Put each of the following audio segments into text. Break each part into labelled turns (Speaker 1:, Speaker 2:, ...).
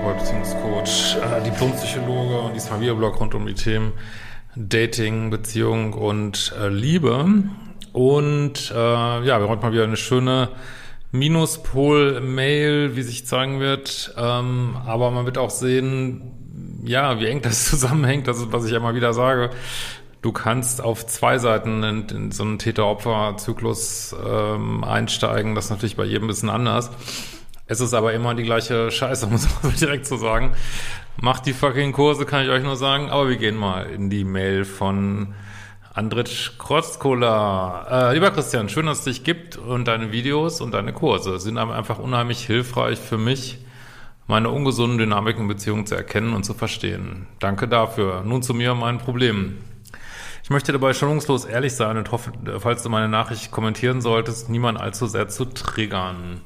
Speaker 1: Paartherapeut, Beziehungscoach, äh, Diplompsychologe und diesmal Videoblog rund um die Themen Dating, Beziehung und äh, Liebe. Und äh, ja, wir haben heute mal wieder eine schöne Minuspol-Mail, wie sich zeigen wird. Ähm, aber man wird auch sehen, ja, wie eng das zusammenhängt, das ist, was ich ja immer wieder sage. Du kannst auf zwei Seiten in, in so einen Täter-Opfer-Zyklus ähm, einsteigen. Das ist natürlich bei jedem ein bisschen anders. Es ist aber immer die gleiche Scheiße, muss man direkt so sagen. Macht die fucking Kurse, kann ich euch nur sagen. Aber wir gehen mal in die Mail von Andritsch Krotzkola. Äh, lieber Christian, schön, dass es dich gibt und deine Videos und deine Kurse sind einfach unheimlich hilfreich für mich, meine ungesunden Dynamiken in Beziehungen zu erkennen und zu verstehen. Danke dafür. Nun zu mir und meinen Problemen. Ich möchte dabei schonungslos ehrlich sein und hoffe, falls du meine Nachricht kommentieren solltest, niemand allzu sehr zu triggern.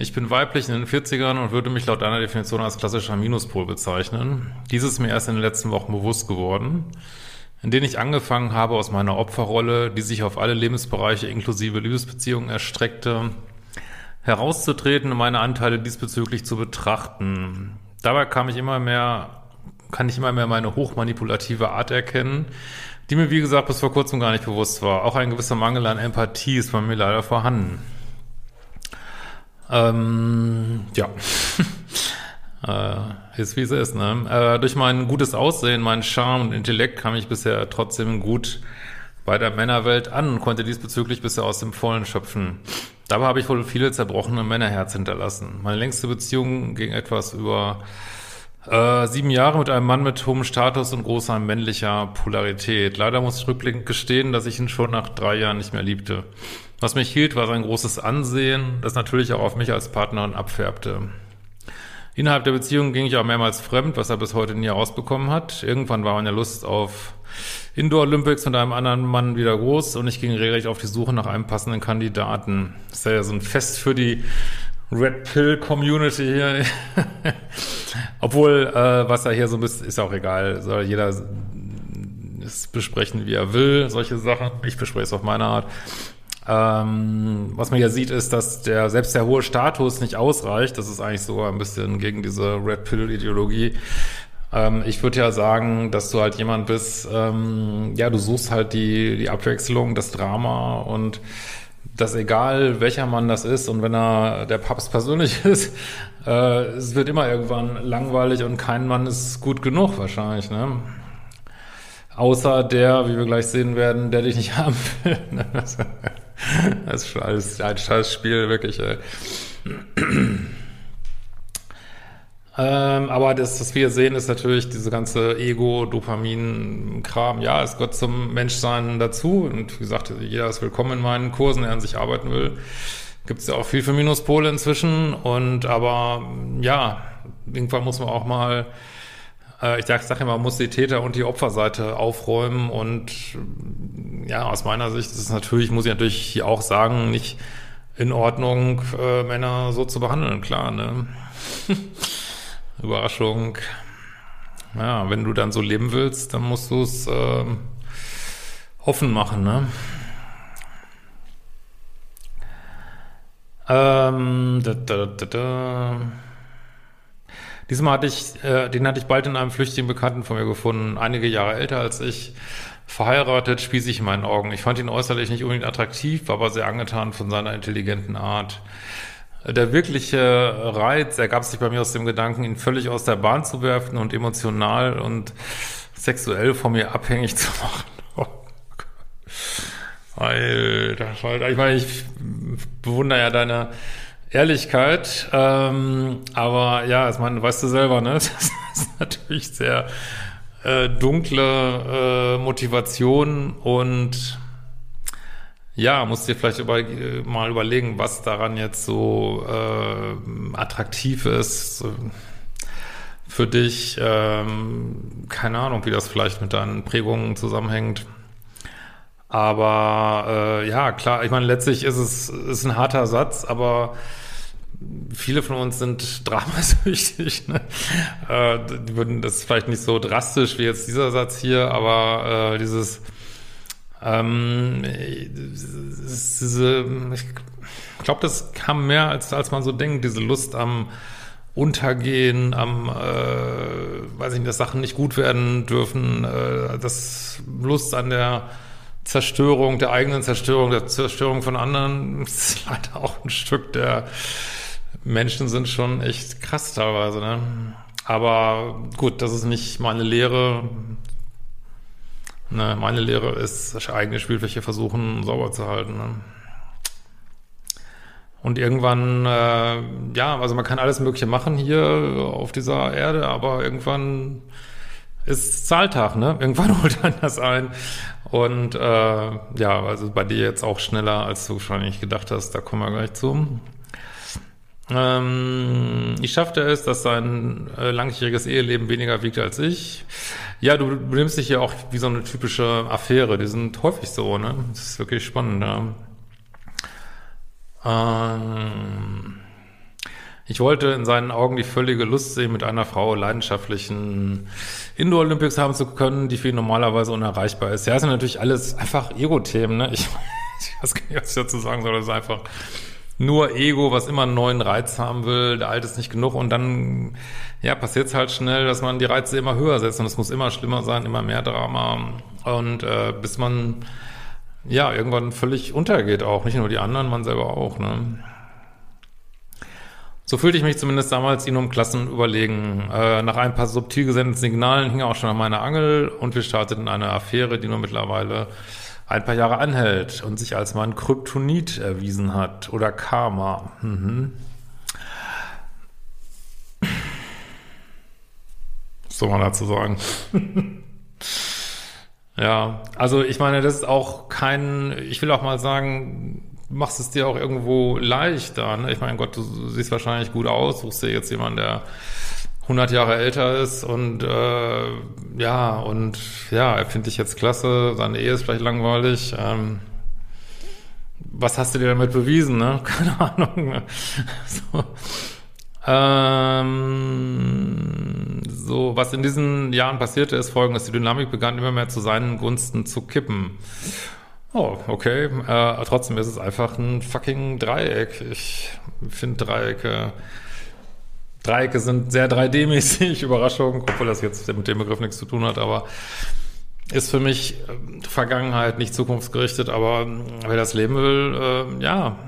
Speaker 1: Ich bin weiblich in den 40ern und würde mich laut deiner Definition als klassischer Minuspol bezeichnen. Dies ist mir erst in den letzten Wochen bewusst geworden, in denen ich angefangen habe, aus meiner Opferrolle, die sich auf alle Lebensbereiche inklusive Liebesbeziehungen erstreckte, herauszutreten und meine Anteile diesbezüglich zu betrachten. Dabei kam ich immer mehr, kann ich immer mehr meine hochmanipulative Art erkennen, die mir, wie gesagt, bis vor kurzem gar nicht bewusst war. Auch ein gewisser Mangel an Empathie ist bei mir leider vorhanden. Ähm, ja. äh, ist wie es ist, ne? Äh, durch mein gutes Aussehen, meinen Charme und Intellekt kam ich bisher trotzdem gut bei der Männerwelt an und konnte diesbezüglich bisher aus dem Vollen schöpfen. Dabei habe ich wohl viele zerbrochene Männerherz hinterlassen. Meine längste Beziehung ging etwas über äh, sieben Jahre mit einem Mann mit hohem Status und großer männlicher Polarität. Leider muss ich rückblickend gestehen, dass ich ihn schon nach drei Jahren nicht mehr liebte. Was mich hielt, war sein großes Ansehen, das natürlich auch auf mich als Partnerin abfärbte. Innerhalb der Beziehung ging ich auch mehrmals fremd, was er bis heute nie herausbekommen hat. Irgendwann war meine Lust auf Indoor Olympics mit einem anderen Mann wieder groß und ich ging regelrecht auf die Suche nach einem passenden Kandidaten. Das ist ja so ein Fest für die Red Pill Community hier. Obwohl, äh, was er hier so ein bisschen, ist auch egal, soll jeder es besprechen, wie er will, solche Sachen. Ich bespreche es auf meine Art. Ähm, was man ja sieht, ist, dass der selbst der hohe Status nicht ausreicht. Das ist eigentlich sogar ein bisschen gegen diese Red Pill-Ideologie. Ähm, ich würde ja sagen, dass du halt jemand bist, ähm, ja, du suchst halt die, die Abwechslung, das Drama und dass egal welcher Mann das ist und wenn er der Papst persönlich ist, äh, es wird immer irgendwann langweilig und kein Mann ist gut genug wahrscheinlich, ne? Außer der, wie wir gleich sehen werden, der dich nicht haben will. Das ist schon alles ein scheiß Spiel, wirklich. Ey. Ähm, aber das, was wir sehen, ist natürlich diese ganze Ego-Dopamin-Kram. Ja, es gehört zum Menschsein dazu. Und wie gesagt, jeder ist willkommen in meinen Kursen, der an sich arbeiten will. Gibt es ja auch viel für Minuspole inzwischen. Und aber ja, irgendwann muss man auch mal, äh, ich sage sag immer, man muss die Täter- und die Opferseite aufräumen. Und ja, aus meiner Sicht ist es natürlich, muss ich natürlich hier auch sagen, nicht in Ordnung, äh, Männer so zu behandeln, klar, ne? Überraschung. Ja, wenn du dann so leben willst, dann musst du es äh, offen machen, ne? Ähm, da, da, da, da. Diesmal hatte ich, äh, den hatte ich bald in einem flüchtigen Bekannten von mir gefunden, einige Jahre älter als ich, verheiratet, spießig in meinen Augen. Ich fand ihn äußerlich nicht unbedingt attraktiv, war aber sehr angetan von seiner intelligenten Art. Der wirkliche Reiz ergab sich bei mir aus dem Gedanken, ihn völlig aus der Bahn zu werfen und emotional und sexuell von mir abhängig zu machen. Alter, Alter, ich meine, ich bewundere ja deine Ehrlichkeit, ähm, aber ja, ich meine, weißt du selber, ne? Das ist natürlich sehr äh, dunkle äh, Motivation und ja, musst dir vielleicht über, mal überlegen, was daran jetzt so äh, attraktiv ist für dich. Ähm, keine Ahnung, wie das vielleicht mit deinen Prägungen zusammenhängt. Aber äh, ja, klar, ich meine, letztlich ist es ist ein harter Satz, aber viele von uns sind dramasüchtig. Ne? Äh, die würden das vielleicht nicht so drastisch wie jetzt dieser Satz hier, aber äh, dieses ähm, diese, ich glaube, das kam mehr als als man so denkt, diese Lust am Untergehen, am, äh, weiß ich nicht, dass Sachen nicht gut werden dürfen, äh, das Lust an der Zerstörung, der eigenen Zerstörung, der Zerstörung von anderen, ist leider auch ein Stück der Menschen sind schon echt krass teilweise, ne? Aber gut, das ist nicht meine Lehre. Ne, meine Lehre ist, eigene Spielfläche versuchen sauber zu halten. Ne? Und irgendwann, äh, ja, also man kann alles Mögliche machen hier auf dieser Erde, aber irgendwann ist Zahltag, ne? Irgendwann holt man das ein. Und äh, ja, also bei dir jetzt auch schneller, als du wahrscheinlich gedacht hast, da kommen wir gleich zu. Ähm, ich schaffte es, dass sein äh, langjähriges Eheleben weniger wiegt als ich. Ja, du, du nimmst dich ja auch wie so eine typische Affäre. Die sind häufig so, ne? Das ist wirklich spannend, ja. Ähm, ich wollte in seinen Augen die völlige Lust sehen, mit einer Frau leidenschaftlichen Indoor Olympics haben zu können, die für ihn normalerweise unerreichbar ist. Ja, das sind natürlich alles einfach Ego-Themen, ne? Ich, ich weiß gar nicht, was ich dazu sagen soll. Das ist einfach nur Ego, was immer einen neuen Reiz haben will. Der alte ist nicht genug und dann, ja, passiert es halt schnell, dass man die Reize immer höher setzt und es muss immer schlimmer sein, immer mehr Drama und äh, bis man ja irgendwann völlig untergeht auch. Nicht nur die anderen, man selber auch, ne? So fühlte ich mich zumindest damals ihn um Klassen überlegen. Äh, nach ein paar subtil gesendeten Signalen hing auch schon an meiner Angel und wir starteten eine Affäre, die nur mittlerweile ein paar Jahre anhält und sich als mein Kryptonit erwiesen hat oder Karma. Mhm. Was soll man dazu sagen? ja, also ich meine, das ist auch kein, ich will auch mal sagen, machst es dir auch irgendwo leichter. Ne? Ich meine, Gott, du siehst wahrscheinlich gut aus, suchst dir jetzt jemanden, der 100 Jahre älter ist und äh, ja, und ja, er findet dich jetzt klasse, seine Ehe ist vielleicht langweilig. Ähm, was hast du dir damit bewiesen, ne? Keine Ahnung. So. Ähm, so, was in diesen Jahren passierte, ist folgendes. Die Dynamik begann immer mehr zu seinen Gunsten zu kippen. Oh, okay. Äh, trotzdem ist es einfach ein fucking Dreieck. Ich finde Dreiecke. Dreiecke sind sehr 3D-mäßig, Überraschung, obwohl das jetzt mit dem Begriff nichts zu tun hat, aber ist für mich äh, Vergangenheit, nicht zukunftsgerichtet, aber wer das leben will, äh, ja,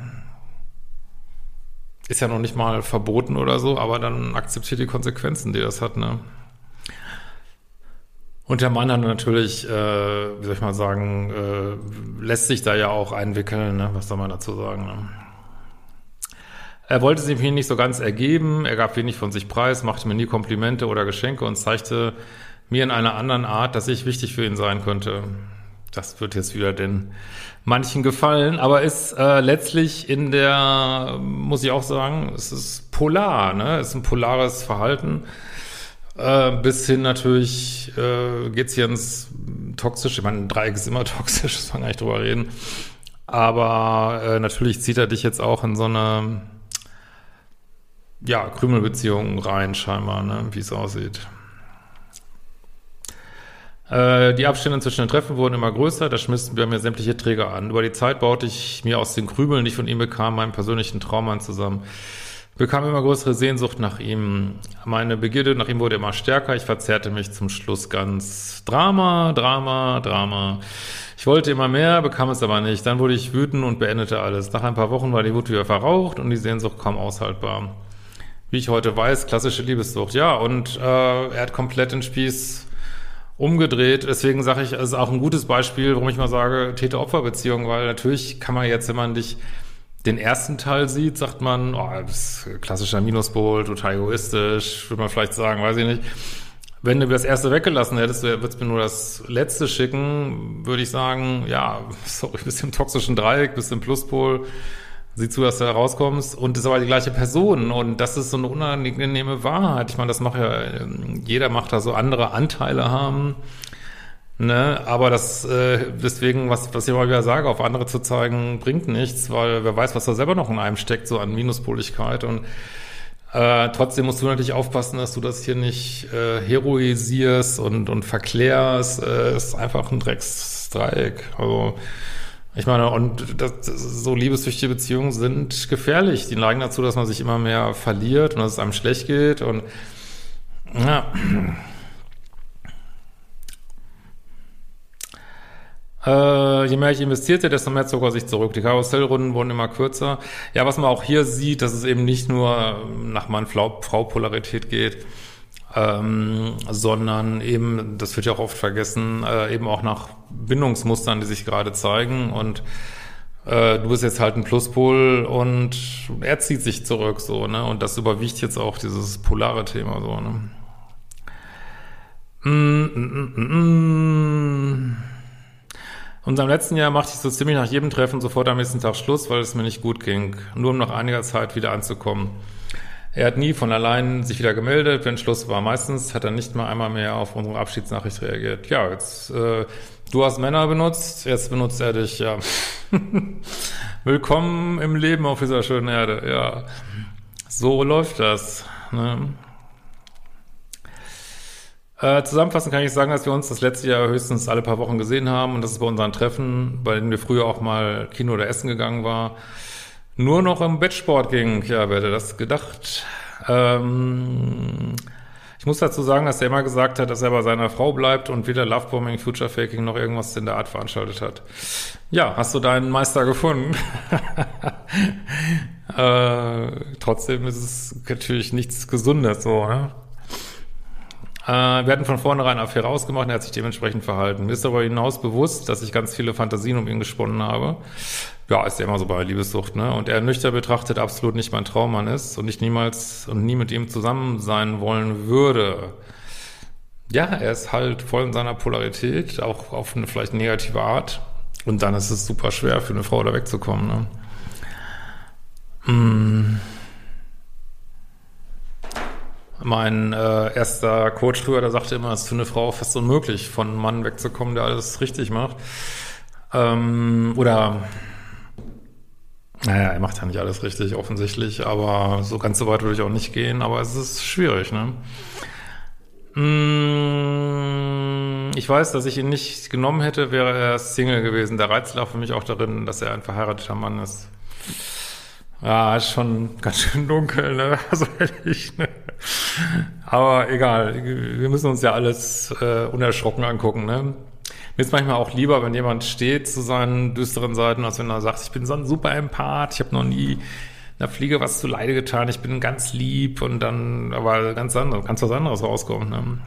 Speaker 1: ist ja noch nicht mal verboten oder so, aber dann akzeptiert die Konsequenzen, die das hat, ne? Und der Mann hat natürlich, äh, wie soll ich mal sagen, äh, lässt sich da ja auch einwickeln, ne? was soll man dazu sagen. Ne? Er wollte sich mir nicht so ganz ergeben, er gab wenig von sich preis, machte mir nie Komplimente oder Geschenke und zeigte mir in einer anderen Art, dass ich wichtig für ihn sein könnte. Das wird jetzt wieder den manchen gefallen, aber ist äh, letztlich in der, muss ich auch sagen, es ist polar, ne? Es ist ein polares Verhalten äh, bis hin natürlich äh, geht's hier ins Toxische. Ich meine, ein Dreieck ist immer toxisch, das kann gar nicht drüber reden. Aber äh, natürlich zieht er dich jetzt auch in so eine ja, Krümelbeziehung rein, scheinbar, ne, wie es aussieht. Äh, die Abstände zwischen den Treffen wurden immer größer, da schmissen wir mir sämtliche Träger an. Über die Zeit baute ich mir aus den Krümeln, die ich von ihm bekam, meinen persönlichen Traummann zusammen bekam immer größere Sehnsucht nach ihm. Meine Begierde nach ihm wurde immer stärker. Ich verzerrte mich zum Schluss ganz. Drama, Drama, Drama. Ich wollte immer mehr, bekam es aber nicht. Dann wurde ich wütend und beendete alles. Nach ein paar Wochen war die Wut wieder verraucht und die Sehnsucht kaum aushaltbar. Wie ich heute weiß, klassische Liebessucht. Ja, und äh, er hat komplett den Spieß umgedreht. Deswegen sage ich, es ist auch ein gutes Beispiel, warum ich mal sage, Täter-Opfer-Beziehung, weil natürlich kann man jetzt, wenn man dich den ersten Teil sieht, sagt man, oh, das ist klassischer Minuspol, total egoistisch, würde man vielleicht sagen, weiß ich nicht. Wenn du das erste weggelassen hättest, würdest mir nur das letzte schicken, würde ich sagen, ja, sorry, bist im toxischen Dreieck, bist im Pluspol, sieh zu, dass du da rauskommst und ist aber die gleiche Person und das ist so eine unangenehme Wahrheit. Ich meine, das macht ja, jeder macht da so andere Anteile haben, ne, aber das, äh, deswegen, was, was ich immer wieder sage, auf andere zu zeigen, bringt nichts, weil wer weiß, was da selber noch in einem steckt, so an Minuspoligkeit und äh, trotzdem musst du natürlich aufpassen, dass du das hier nicht äh, heroisierst und, und verklärst. Äh, ist einfach ein Drecksdreieck. Also ich meine, und das, so liebessüchtige Beziehungen sind gefährlich. Die neigen dazu, dass man sich immer mehr verliert und dass es einem schlecht geht. Und ja. Äh, je mehr ich investierte, desto mehr zog er sich zurück. Die Karussellrunden wurden immer kürzer. Ja, was man auch hier sieht, dass es eben nicht nur nach Mann-Frau-Polarität geht, ähm, sondern eben, das wird ja auch oft vergessen, äh, eben auch nach Bindungsmustern, die sich gerade zeigen und äh, du bist jetzt halt ein Pluspol und er zieht sich zurück so, ne? Und das überwiegt jetzt auch dieses polare Thema so, ne? Mm, mm, mm, mm. Und letzten Jahr machte ich so ziemlich nach jedem Treffen sofort am nächsten Tag Schluss, weil es mir nicht gut ging, nur um nach einiger Zeit wieder anzukommen. Er hat nie von allein sich wieder gemeldet, wenn Schluss war. Meistens hat er nicht mal einmal mehr auf unsere Abschiedsnachricht reagiert. Ja, jetzt, äh, du hast Männer benutzt, jetzt benutzt er dich, ja. Willkommen im Leben auf dieser schönen Erde, ja. So läuft das, ne? Äh, zusammenfassend kann ich sagen, dass wir uns das letzte Jahr höchstens alle paar Wochen gesehen haben und dass es bei unseren Treffen, bei denen wir früher auch mal Kino oder Essen gegangen war, nur noch im Bettsport ging. Ja, wer hätte das gedacht? Ähm, ich muss dazu sagen, dass er immer gesagt hat, dass er bei seiner Frau bleibt und weder Lovebombing, Future Faking noch irgendwas in der Art veranstaltet hat. Ja, hast du deinen Meister gefunden? äh, trotzdem ist es natürlich nichts Gesundes so, ne? Äh, wir hatten von vornherein eine Affäre ausgemacht und er hat sich dementsprechend verhalten. Mir ist darüber hinaus bewusst, dass ich ganz viele Fantasien um ihn gesponnen habe. Ja, ist ja immer so bei Liebessucht, ne? Und er nüchtern betrachtet absolut nicht mein Traummann ist und ich niemals und nie mit ihm zusammen sein wollen würde. Ja, er ist halt voll in seiner Polarität, auch auf eine vielleicht negative Art. Und dann ist es super schwer für eine Frau da wegzukommen, ne? Mm. Mein äh, erster Coach früher, der sagte immer, es ist für eine Frau fast unmöglich, von einem Mann wegzukommen, der alles richtig macht. Ähm, oder, naja, er macht ja nicht alles richtig, offensichtlich, aber so ganz so weit würde ich auch nicht gehen, aber es ist schwierig, ne? Mm, ich weiß, dass ich ihn nicht genommen hätte, wäre er Single gewesen. Der Reiz lag für mich auch darin, dass er ein verheirateter Mann ist. Ja, ist schon ganz schön dunkel, ne? Also ehrlich, ne? Aber egal, wir müssen uns ja alles äh, unerschrocken angucken, ne? Mir ist manchmal auch lieber, wenn jemand steht zu seinen düsteren Seiten, als wenn er sagt, ich bin so ein super Empath, ich habe noch nie einer Fliege was zu Leide getan, ich bin ganz lieb und dann, aber ganz anderes, ganz was anderes rauskommt, ne?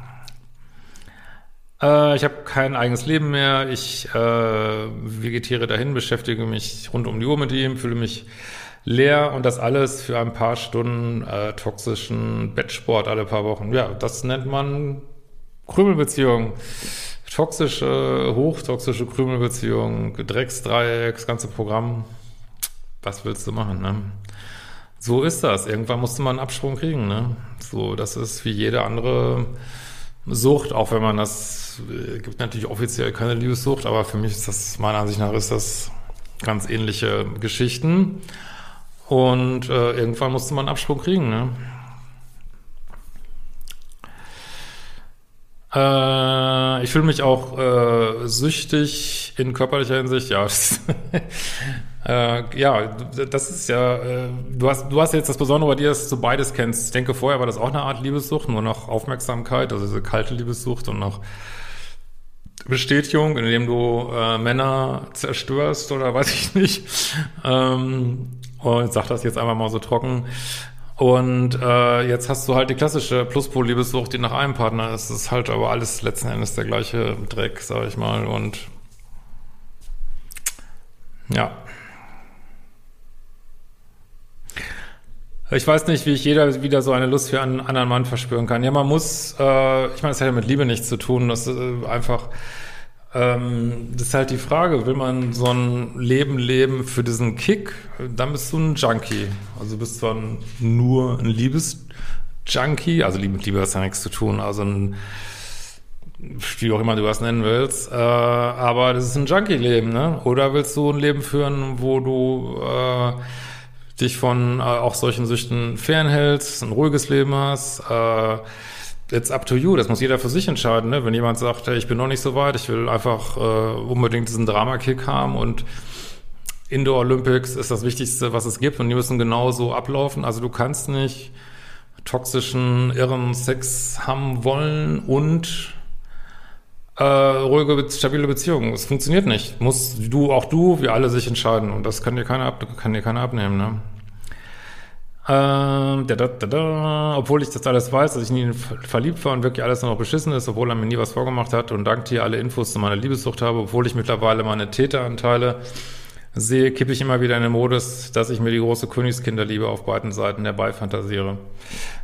Speaker 1: Äh, ich habe kein eigenes Leben mehr, ich äh, vegetiere dahin, beschäftige mich rund um die Uhr mit ihm, fühle mich leer und das alles für ein paar Stunden äh, toxischen Bettsport alle paar Wochen. Ja, das nennt man Krümelbeziehung. Toxische, hochtoxische Krümelbeziehung, Drecksdreieck, das ganze Programm. Was willst du machen, ne? So ist das. Irgendwann musste man einen Absprung kriegen, ne? So, das ist wie jede andere Sucht, auch wenn man das, äh, gibt natürlich offiziell keine Liebessucht, aber für mich ist das, meiner Ansicht nach, ist das ganz ähnliche Geschichten. Und äh, irgendwann musste man einen Absprung kriegen, ne? Äh, ich fühle mich auch äh, süchtig in körperlicher Hinsicht, ja. äh, ja, das ist ja, äh, du hast, du hast jetzt das Besondere bei dir, dass du beides kennst. Ich denke, vorher war das auch eine Art Liebessucht, nur noch Aufmerksamkeit, also diese kalte Liebessucht und noch Bestätigung, indem du äh, Männer zerstörst oder weiß ich nicht. Ähm, und sage das jetzt einfach mal so trocken. Und äh, jetzt hast du halt die klassische Pluspol-Liebessucht, die nach einem Partner ist. Das ist halt aber alles letzten Endes der gleiche Dreck, sag ich mal. Und ja. Ich weiß nicht, wie ich jeder wieder so eine Lust für einen anderen Mann verspüren kann. Ja, man muss, äh, ich meine, das hat ja mit Liebe nichts zu tun. Das ist äh, einfach, ähm, das ist halt die Frage, will man so ein Leben leben für diesen Kick, dann bist du ein Junkie. Also bist du dann nur ein Liebesjunkie, also mit Liebe hat ja nichts zu tun, also ein wie auch immer du das nennen willst, äh, aber das ist ein Junkie-Leben, ne? Oder willst du ein Leben führen, wo du äh, dich von äh, auch solchen Süchten fernhältst, ein ruhiges Leben hast. Äh, it's up to you, das muss jeder für sich entscheiden. Ne? Wenn jemand sagt, hey, ich bin noch nicht so weit, ich will einfach äh, unbedingt diesen Drama-Kick haben und Indoor Olympics ist das Wichtigste, was es gibt und die müssen genauso ablaufen. Also du kannst nicht toxischen, irren Sex haben wollen und äh, ruhige, stabile Beziehungen. Es funktioniert nicht. Muss du, auch du, wir alle sich entscheiden. Und das kann dir keiner, ab, kann dir keiner abnehmen, ne? Ähm, da, da, da, da. Obwohl ich das alles weiß, dass ich nie verliebt war und wirklich alles nur noch beschissen ist, obwohl er mir nie was vorgemacht hat und dank dir alle Infos zu meiner Liebessucht habe, obwohl ich mittlerweile meine Täteranteile sehe, kippe ich immer wieder in den Modus, dass ich mir die große Königskinderliebe auf beiden Seiten herbeifantasiere.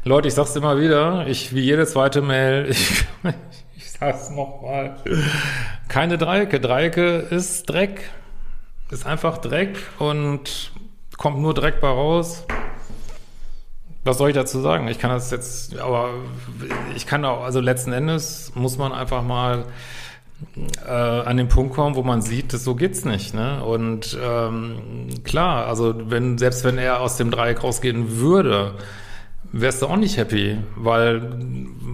Speaker 1: Leute, ich sag's immer wieder, ich, wie jede zweite Mail, ich, sag's nochmal. Keine Dreiecke. Dreiecke ist Dreck. Ist einfach Dreck und kommt nur Dreck bei raus. Was soll ich dazu sagen? Ich kann das jetzt, aber ich kann auch, also letzten Endes muss man einfach mal äh, an den Punkt kommen, wo man sieht, dass so geht's nicht. Ne? Und ähm, klar, also wenn selbst wenn er aus dem Dreieck rausgehen würde, wärst du auch nicht happy, weil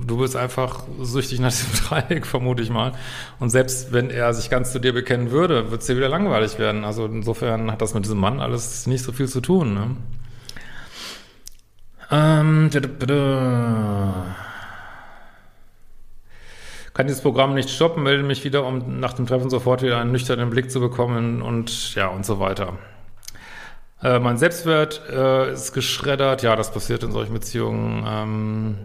Speaker 1: du bist einfach süchtig nach diesem Dreieck, vermute ich mal. Und selbst wenn er sich ganz zu dir bekennen würde, wird es dir wieder langweilig werden. Also insofern hat das mit diesem Mann alles nicht so viel zu tun. Ne? Ähm, kann dieses Programm nicht stoppen, melde mich wieder, um nach dem Treffen sofort wieder einen nüchternen Blick zu bekommen und ja und so weiter. Äh, mein Selbstwert äh, ist geschreddert. Ja, das passiert in solchen Beziehungen. Ähm,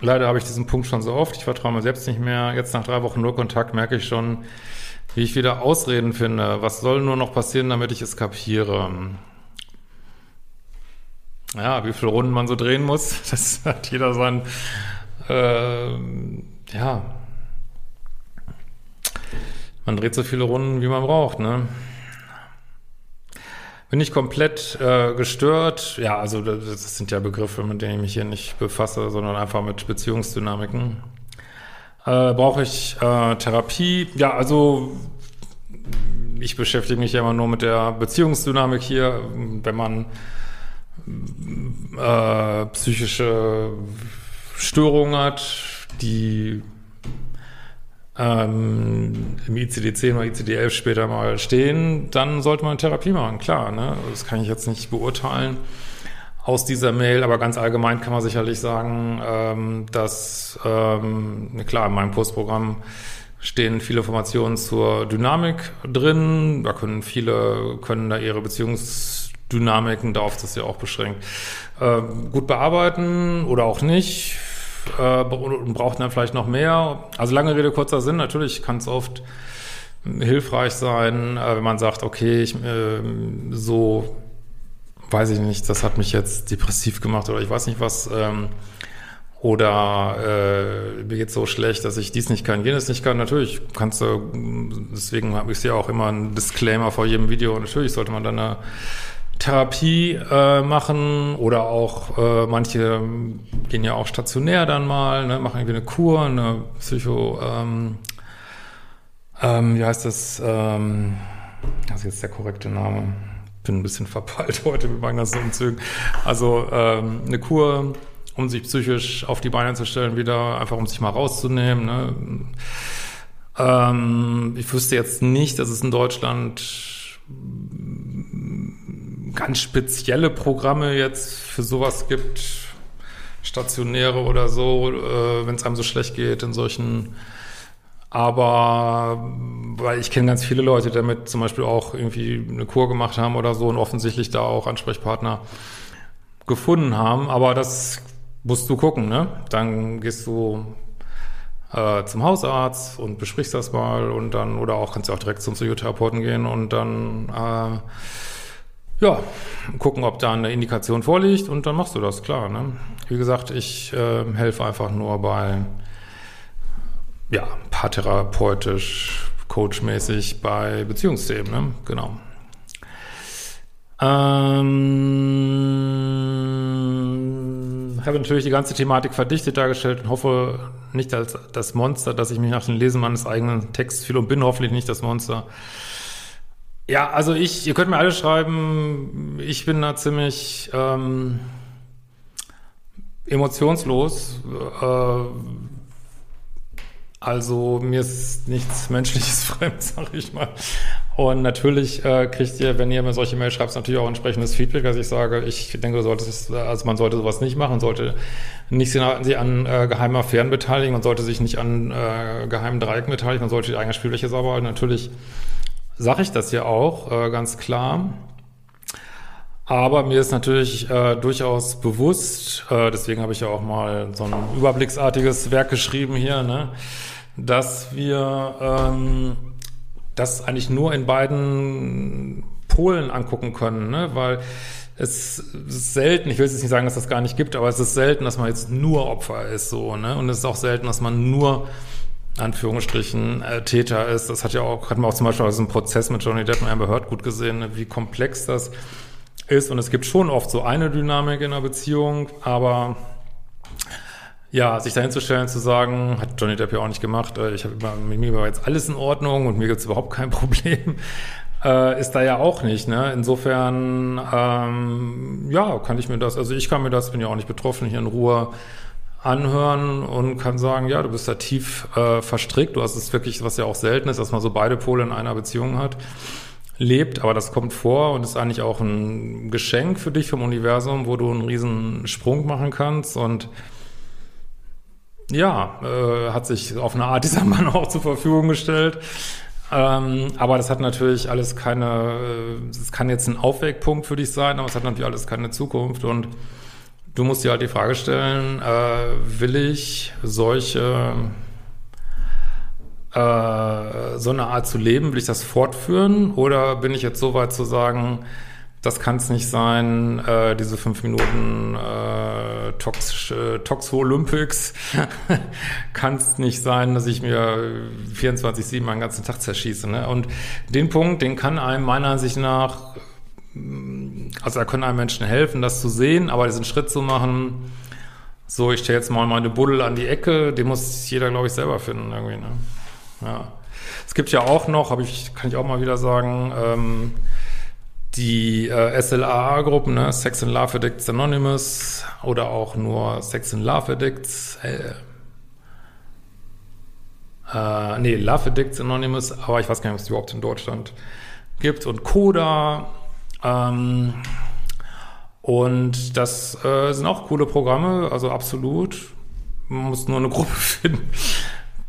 Speaker 1: leider habe ich diesen Punkt schon so oft. Ich vertraue mir selbst nicht mehr. Jetzt nach drei Wochen nur Kontakt merke ich schon, wie ich wieder Ausreden finde. Was soll nur noch passieren, damit ich es kapiere? Ja, wie viele Runden man so drehen muss, das hat jeder sein, äh, ja, man dreht so viele Runden, wie man braucht, ne? Bin ich komplett äh, gestört? Ja, also das sind ja Begriffe, mit denen ich mich hier nicht befasse, sondern einfach mit Beziehungsdynamiken. Äh, Brauche ich äh, Therapie? Ja, also ich beschäftige mich ja immer nur mit der Beziehungsdynamik hier, wenn man äh, psychische Störungen hat, die ähm, im ICD-10 oder ICD-11 später mal stehen, dann sollte man Therapie machen, klar. Ne? Das kann ich jetzt nicht beurteilen aus dieser Mail, aber ganz allgemein kann man sicherlich sagen, ähm, dass, ähm, klar, in meinem Kursprogramm stehen viele Informationen zur Dynamik drin. Da können viele, können da ihre Beziehungsdynamiken, darauf das ja auch beschränkt, äh, gut bearbeiten oder auch nicht äh, und braucht dann vielleicht noch mehr. Also lange Rede, kurzer Sinn, natürlich kann es oft hilfreich sein, äh, wenn man sagt, okay, ich äh, so weiß ich nicht, das hat mich jetzt depressiv gemacht oder ich weiß nicht was. Ähm, oder äh, mir geht's so schlecht, dass ich dies nicht kann, jenes nicht kann. Natürlich kannst du, deswegen habe ich ja auch immer einen Disclaimer vor jedem Video. Natürlich sollte man dann eine Therapie äh, machen oder auch äh, manche gehen ja auch stationär dann mal, ne, machen irgendwie eine Kur, eine Psycho, ähm, ähm, wie heißt das, ähm, das ist jetzt der korrekte Name, bin ein bisschen verpeilt heute mit meinen ganzen Umzügen, also ähm, eine Kur, um sich psychisch auf die Beine zu stellen, wieder einfach um sich mal rauszunehmen, ne? ähm, ich wüsste jetzt nicht, dass es in Deutschland ganz spezielle Programme jetzt für sowas gibt, stationäre oder so, äh, wenn es einem so schlecht geht in solchen Aber weil ich kenne ganz viele Leute, die damit zum Beispiel auch irgendwie eine Kur gemacht haben oder so und offensichtlich da auch Ansprechpartner gefunden haben. Aber das musst du gucken, ne? Dann gehst du äh, zum Hausarzt und besprichst das mal und dann, oder auch kannst du auch direkt zum Psychotherapeuten gehen und dann äh, ja, gucken, ob da eine Indikation vorliegt und dann machst du das, klar. Ne? Wie gesagt, ich äh, helfe einfach nur bei, ja, paartherapeutisch, coachmäßig bei Beziehungsthemen, ne? genau. Ähm, habe natürlich die ganze Thematik verdichtet dargestellt und hoffe nicht als das Monster, dass ich mich nach dem Lesen meines eigenen Texts viel und bin hoffentlich nicht das Monster. Ja, also ich, ihr könnt mir alle schreiben, ich bin da ziemlich ähm, emotionslos. Äh, also mir ist nichts Menschliches fremd, sag ich mal. Und natürlich äh, kriegt ihr, wenn ihr mir solche Mails schreibt, natürlich auch entsprechendes Feedback, dass ich sage, ich denke, solltest, also man sollte sowas nicht machen, sollte nicht sich an äh, geheimen Affären beteiligen, man sollte sich nicht an äh, geheimen Dreiecken beteiligen, man sollte die eigene Spielfläche sauber halten. Natürlich sage ich das ja auch äh, ganz klar. Aber mir ist natürlich äh, durchaus bewusst, äh, deswegen habe ich ja auch mal so ein überblicksartiges Werk geschrieben hier, ne, dass wir ähm, das eigentlich nur in beiden Polen angucken können, ne, weil es ist selten, ich will jetzt nicht sagen, dass das gar nicht gibt, aber es ist selten, dass man jetzt nur Opfer ist, so, ne, und es ist auch selten, dass man nur Anführungsstrichen äh, Täter ist. Das hat ja auch, hat man auch zum Beispiel aus dem Prozess mit Johnny Depp und Amber Heard gut gesehen, ne, wie komplex das ist. Und es gibt schon oft so eine Dynamik in einer Beziehung, aber ja, sich dahin zu stellen, zu sagen, hat Johnny Depp ja auch nicht gemacht, äh, ich habe mit mir war jetzt alles in Ordnung und mir gibt's überhaupt kein Problem, äh, ist da ja auch nicht. Ne? Insofern, ähm, ja, kann ich mir das, also ich kann mir das, bin ja auch nicht betroffen, hier in Ruhe anhören und kann sagen, ja, du bist da tief äh, verstrickt. Du hast es wirklich, was ja auch selten ist, dass man so beide Pole in einer Beziehung hat, lebt, aber das kommt vor und ist eigentlich auch ein Geschenk für dich vom Universum, wo du einen riesen Sprung machen kannst und ja, äh, hat sich auf eine Art dieser Mann auch zur Verfügung gestellt. Ähm, aber das hat natürlich alles keine, es kann jetzt ein Aufwegpunkt für dich sein, aber es hat natürlich alles keine Zukunft und Du musst dir halt die Frage stellen, äh, will ich solche, äh, so eine Art zu leben, will ich das fortführen oder bin ich jetzt so weit zu sagen, das kann es nicht sein, äh, diese fünf Minuten äh, Tox, äh, Tox Olympics kann es nicht sein, dass ich mir 24-7 meinen ganzen Tag zerschieße. Ne? Und den Punkt, den kann einem meiner Ansicht nach also da können einem Menschen helfen, das zu sehen, aber diesen Schritt zu machen, so, ich stelle jetzt mal meine Buddel an die Ecke, den muss jeder, glaube ich, selber finden irgendwie. Ne? Ja. Es gibt ja auch noch, habe ich, kann ich auch mal wieder sagen, ähm, die äh, SLAA-Gruppen, ne? Sex and Love Addicts Anonymous oder auch nur Sex and Love Addicts. Äh, äh, nee, Love Addicts Anonymous, aber ich weiß gar nicht, ob es überhaupt in Deutschland gibt. Und Coda ähm, und das äh, sind auch coole Programme, also absolut. Man muss nur eine Gruppe finden,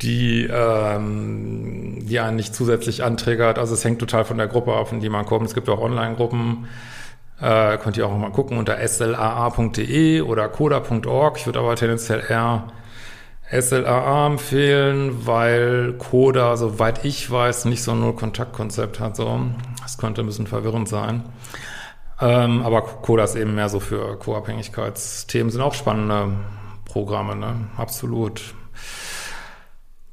Speaker 1: die, ähm, die einen nicht zusätzlich anträgert. Also es hängt total von der Gruppe ab, in die man kommt. Es gibt auch Online-Gruppen. Äh, könnt ihr auch mal gucken unter slaa.de oder coda.org. Ich würde aber tendenziell eher SLAA empfehlen, weil Coda, soweit ich weiß, nicht so ein Null-Kontakt-Konzept hat. So. Das könnte ein bisschen verwirrend sein. Ähm, aber Coda ist eben mehr so für Co-Abhängigkeitsthemen, sind auch spannende Programme, ne? Absolut.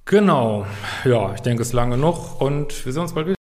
Speaker 1: Genau. Ja, ich denke, es ist lang genug und wir sehen uns bald wieder.